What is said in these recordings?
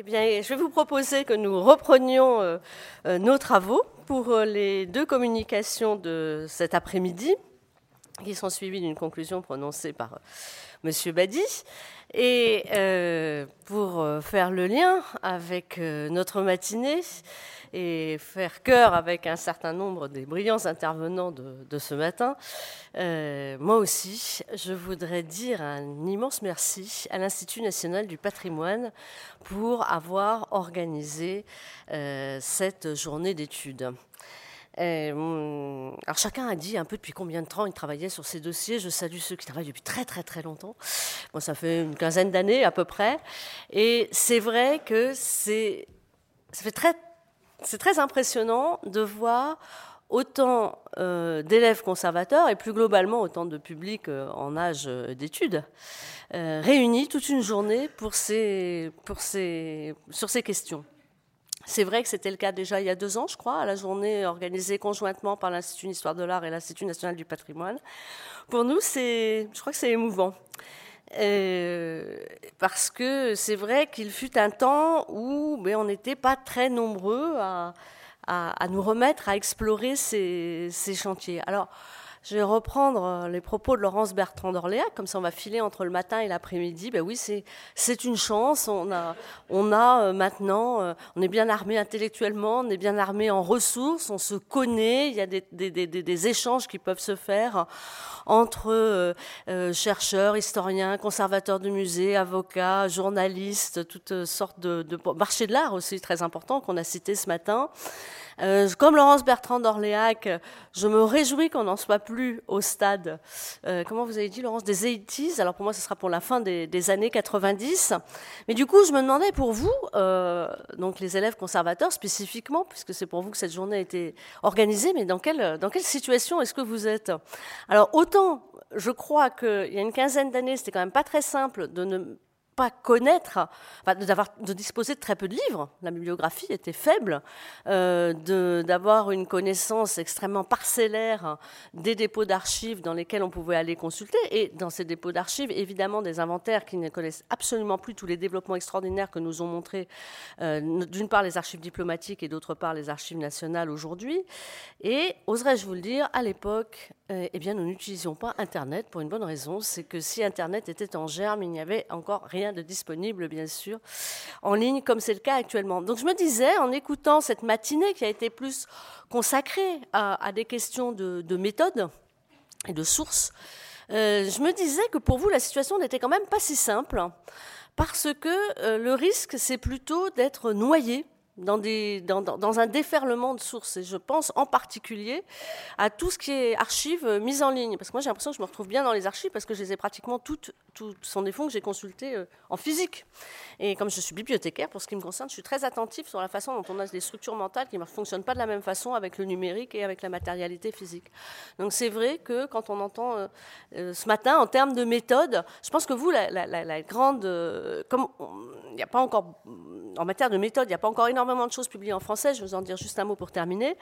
Eh bien, je vais vous proposer que nous reprenions euh, euh, nos travaux pour euh, les deux communications de cet après-midi, qui sont suivies d'une conclusion prononcée par M. Badi. Et pour faire le lien avec notre matinée, et faire cœur avec un certain nombre des brillants intervenants de, ce matin, euh, moi aussi, je voudrais dire un immense merci à l'Institut national du patrimoine pour avoir organisé euh, cette journée d'études. Euh, alors chacun a dit un peu depuis combien de temps il travaillait sur ces dossiers. Je salue ceux qui travaillent depuis très très très longtemps. Moi, ça fait une quinzaine d'années à peu près. Et c'est vrai que c'est ça fait très c'est très impressionnant de voir autant euh, d'élèves conservateurs et plus globalement autant de publics euh, en âge euh, d'études réunis toute une journée pour ces, pour ces, sur ces questions. C'est vrai que c'était le cas déjà il y a deux ans, je crois, à la journée organisée conjointement par l'Institut d'histoire de l'art et l'Institut national du patrimoine. Pour nous, je crois que c'est émouvant. Euh, parce que c'est vrai qu'il fut un temps où ben, on n'était pas très nombreux à, à, nous remettre à explorer ces, ces chantiers. Alors, je vais reprendre euh, les propos de Laurence Bertrand d'Orléac, comme ça on va filer entre le matin et l'après-midi. Ben oui, c'est une chance. On a, on a euh, maintenant, euh, on est bien armé intellectuellement, on est bien armé en ressources, on se connaît, il y a des, des, des, échanges qui peuvent se faire entre chercheurs, historiens, conservateurs de musées, avocats, journalistes, toutes sortes de, de marchés de l'art aussi très important qu'on a cité ce matin. Euh, comme Laurence Bertrand d'Orléac, je me réjouis qu'on n'en soit plus au stade, euh, comment vous avez dit Laurence, des 80s. Alors pour moi, ce sera pour la fin des, années 90. Mais du coup, je me demandais pour vous, euh, donc les élèves conservateurs spécifiquement, puisque c'est pour vous que cette journée a été organisée, mais dans quelle, dans quelle situation est-ce que vous êtes? Alors autant je crois qu'il y a une quinzaine d'années, c'était quand même pas très simple de ne pas connaître, de, disposer de très peu de livres, la bibliographie était faible, euh, d'avoir une connaissance extrêmement parcellaire des dépôts d'archives dans lesquels on pouvait aller consulter, et dans ces dépôts d'archives, évidemment, des inventaires qui ne connaissent absolument plus tous les développements extraordinaires que nous ont montrés, euh, d'une part les archives diplomatiques et d'autre part les archives nationales aujourd'hui. Et, oserais-je vous le dire, à l'époque, euh, eh nous n'utilisions pas Internet pour une bonne raison, c'est que si Internet était en germe, il n'y avait encore rien de disponible, bien sûr, en ligne, comme c'est le cas actuellement. Donc je me disais, en écoutant cette matinée qui a été plus consacrée à, des questions de, méthode et de source, euh, je me disais que pour vous, la situation n'était quand même pas si simple, parce que euh, le risque, c'est plutôt d'être noyé dans, dans, un déferlement de sources. Et je pense en particulier à tout ce qui est archives mises en ligne. Parce que moi, j'ai l'impression que je me retrouve bien dans les archives parce que je les ai pratiquement toutes, toutes sans défaut, que j'ai consultées euh, en physique. Et comme je suis bibliothécaire, pour ce qui me concerne, je suis très attentif sur la façon dont on a des structures mentales qui ne fonctionnent pas de la même façon avec le numérique et avec la matérialité physique. Donc c'est vrai que quand on entend euh, ce matin, en termes de méthode, je pense que vous, la grande... comme il n'y a pas encore... En matière de méthode, il n'y a pas encore énormément de choses publiées en français, je vais vous en dire juste un mot pour terminer.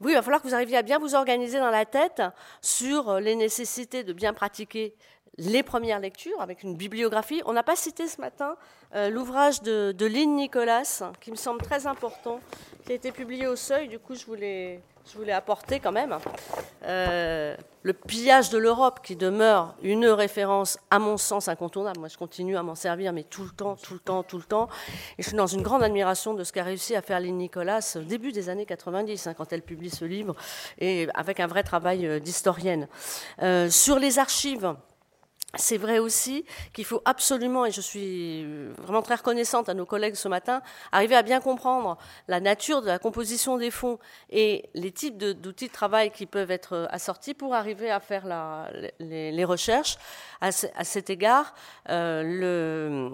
Oui, il va falloir que vous arriviez à bien vous organiser dans la tête sur les nécessités de bien pratiquer les premières lectures avec une bibliographie. On n'a pas cité ce matin euh, l'ouvrage de, de Lynn Nicolas, qui me semble très important, qui a été publié au Seuil. Du coup, je voulais, je voulais apporter quand même euh, le pillage de l'Europe, qui demeure une référence, à mon sens, incontournable. Moi, je continue à m'en servir, mais tout le temps, tout le temps, tout le temps. Et je suis dans une grande admiration de ce qu'a réussi à faire Lynn Nicolas au début des années 90, hein, quand elle publie ce livre, et avec un vrai travail euh, d'historienne. Sur les archives, c'est vrai aussi qu'il faut absolument, et je suis vraiment très reconnaissante à nos collègues ce matin, arriver à bien comprendre la nature de la composition des fonds et les types d'outils de, travail qui peuvent être assortis pour arriver à faire les, recherches. À, cet égard, euh,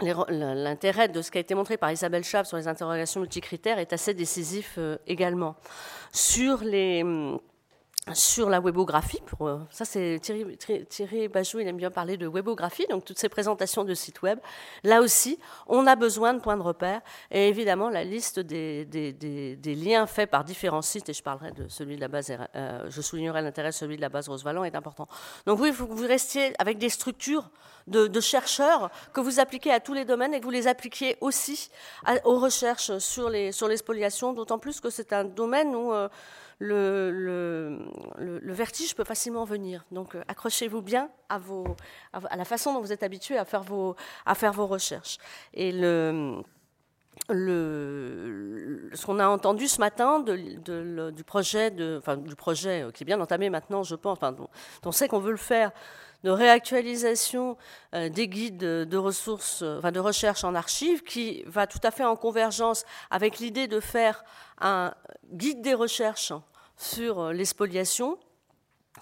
L'intérêt de ce qui a été montré par Isabelle Chaves sur les interrogations multicritères est assez décisif euh, également. Sur les, sur la webographie. Pour, euh, ça, c'est Thierry, Thierry Bajou, il aime bien parler de webographie, donc toutes ces présentations de sites web. Là aussi, on a besoin de points de repère. Et évidemment, la liste des, liens faits par différents sites, et je parlerai de celui de la base, euh, je soulignerai l'intérêt de celui de la base Rosevalent, est important. Donc oui, il faut que vous restiez avec des structures de, chercheurs que vous appliquez à tous les domaines et que vous les appliquiez aussi aux recherches sur les, sur les spoliations, d'autant plus que c'est un domaine où euh, le, vertige peut facilement venir. Donc euh, accrochez-vous bien à, la façon dont vous êtes habitué à faire vos, recherches. Et ce qu'on a entendu ce matin du, projet projet qui est bien entamé maintenant, je pense, enfin, on sait qu'on veut le faire, de réactualisation euh, des guides de ressources, de recherche en archives, qui va tout à fait en convergence avec l'idée de faire un guide des recherches sur euh, l'espoliation,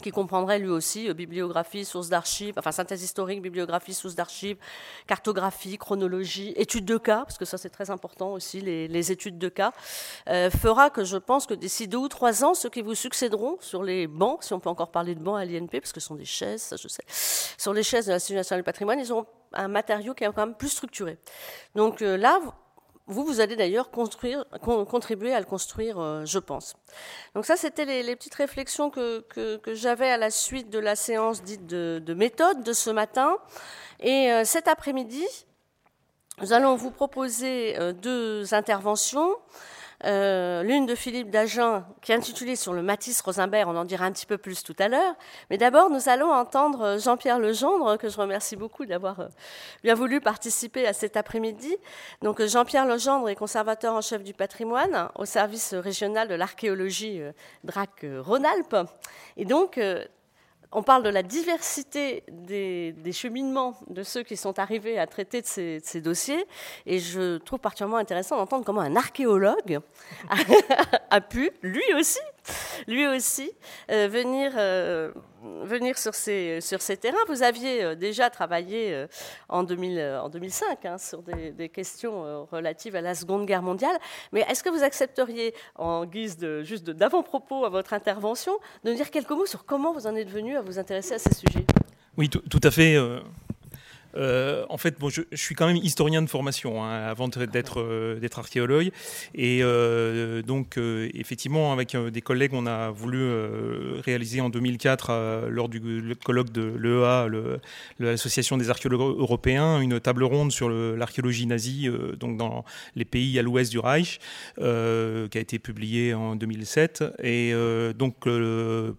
qui comprendrait lui aussi euh, bibliographie, sources d'archives, enfin synthèse historique, bibliographie, sources d'archives, cartographie, chronologie, études de cas, parce que ça c'est très important aussi, les, études de cas, euh, fera que je pense que d'ici deux ou trois ans, ceux qui vous succéderont sur les bancs, si on peut encore parler de bancs à l'INP, parce que ce sont des chaises, ça je sais, sur les chaises de l'Institut national du patrimoine, ils auront un matériau qui est quand même plus structuré. Donc là, vous, vous allez d'ailleurs contribuer à le construire, euh, je pense. Donc ça, c'était les, petites réflexions que, j'avais à la suite de la séance dite de, méthode de ce matin. Et euh, cet après-midi, nous allons vous proposer euh, deux interventions. Euh, l'une de Philippe Dagen, qui est intitulée Sur le Matisse Rosenberg, on en dira un petit peu plus tout à l'heure. Mais d'abord, nous allons entendre Jean-Pierre Legendre, que je remercie beaucoup d'avoir euh, bien voulu participer à cet après-midi. Donc, Jean-Pierre Legendre est conservateur en chef du patrimoine au service régional de l'archéologie euh, DRAC Rhône-Alpes. Et donc, on parle de la diversité des, cheminements de ceux qui sont arrivés à traiter de ces, dossiers, et je trouve particulièrement intéressant d'entendre comment un archéologue a, pu, lui aussi, lui aussi, euh, venir, euh, venir sur, ces, terrains. Vous aviez euh, déjà travaillé en, 2000, en 2005 hein, sur des, questions relatives à la Seconde Guerre mondiale, mais est-ce que vous accepteriez, en guise juste d'avant-propos à votre intervention, de dire quelques mots sur comment vous en êtes venu à vous intéresser à ces sujets? Oui, tout, à fait. Euh, en fait, bon, je, suis quand même historien de formation hein, avant d'être euh, d'être archéologue, et euh, donc effectivement avec des collègues, on a voulu réaliser en 2004 lors du colloque de l'EA, l'association des archéologues européens, une table ronde sur l'archéologie nazie, donc dans les pays à l'ouest du Reich, qui a été publiée en 2007. Et donc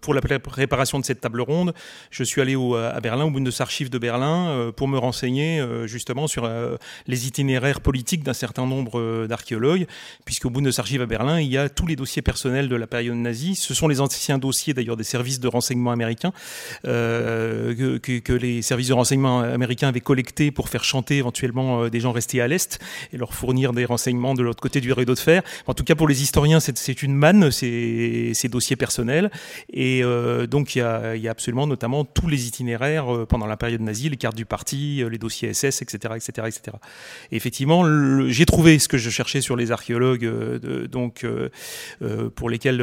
pour la préparation de cette table ronde, je suis allé à Berlin, au Bundesarchiv de Berlin, pour me renseigner euh, justement sur euh, les itinéraires politiques d'un certain nombre euh, d'archéologues, puisqu'au Bundesarchiv à Berlin, il y a tous les dossiers personnels de la période nazie. Ce sont les anciens dossiers d'ailleurs des services de renseignement américains que, les services de renseignement américains avaient collectés pour faire chanter éventuellement des gens restés à l'Est et leur fournir des renseignements de l'autre côté du rideau de fer. En tout cas, pour les historiens, c'est une manne, ces, ces dossiers personnels. Et donc, il y, a, il y, a, absolument notamment tous les itinéraires pendant la période nazie, les cartes du parti, euh, les dossiers SS, etc., etc., etc. Et effectivement, j'ai trouvé ce que je cherchais sur les archéologues, euh, donc euh, pour lesquels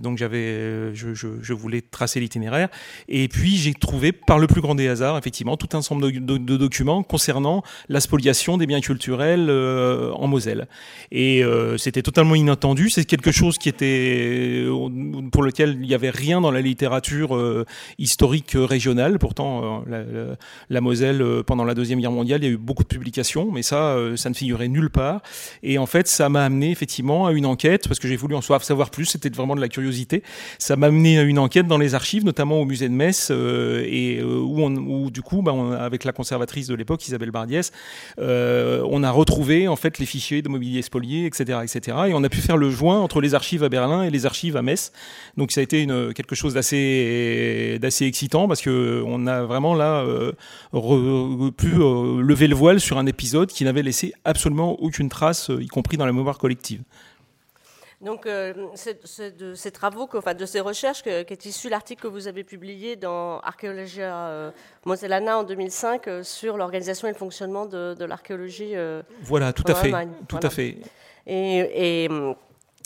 donc j'avais, je, voulais tracer l'itinéraire. Et puis j'ai trouvé, par le plus grand des hasards, effectivement, tout un ensemble de, documents concernant la spoliation des biens culturels en Moselle. Et c'était totalement inattendu. C'est quelque chose qui était pour lequel il n'y avait rien dans la littérature historique régionale. Pourtant, la Moselle euh, pendant la Deuxième Guerre mondiale, il y a eu beaucoup de publications, mais ça, euh, ça ne figurait nulle part. Et en fait, ça m'a amené effectivement à une enquête, parce que j'ai voulu en savoir plus, c'était vraiment de la curiosité. Ça m'a amené à une enquête dans les archives, notamment au musée de Metz, euh, et où, du coup, bah, avec la conservatrice de l'époque, Isabelle Bardiès, on a retrouvé en fait les fichiers de mobilier spolié, etc., etc. Et on a pu faire le joint entre les archives à Berlin et les archives à Metz. Donc ça a été quelque chose d'assez excitant parce que on a vraiment là pu euh, lever le voile sur un épisode qui n'avait laissé absolument aucune trace, euh, y compris dans la mémoire collective. Donc, euh, c'est de ces travaux, enfin, de ces recherches qu'est issu l'article que vous avez publié dans Archéologia Mosellana en 2005 sur l'organisation et le fonctionnement de, l'archéologie. voilà, tout à fait, tout à fait. Et, et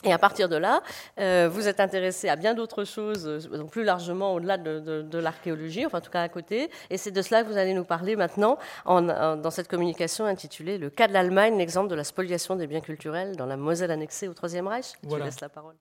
et à partir de là, euh, vous êtes intéressé à bien d'autres choses, euh, plus largement au-delà de, l'archéologie, enfin en tout cas à côté. Et c'est de cela que vous allez nous parler maintenant en, dans cette communication intitulée Le cas de l'Allemagne, l'exemple de la spoliation des biens culturels dans la Moselle annexée au Troisième Reich. Je laisse la parole.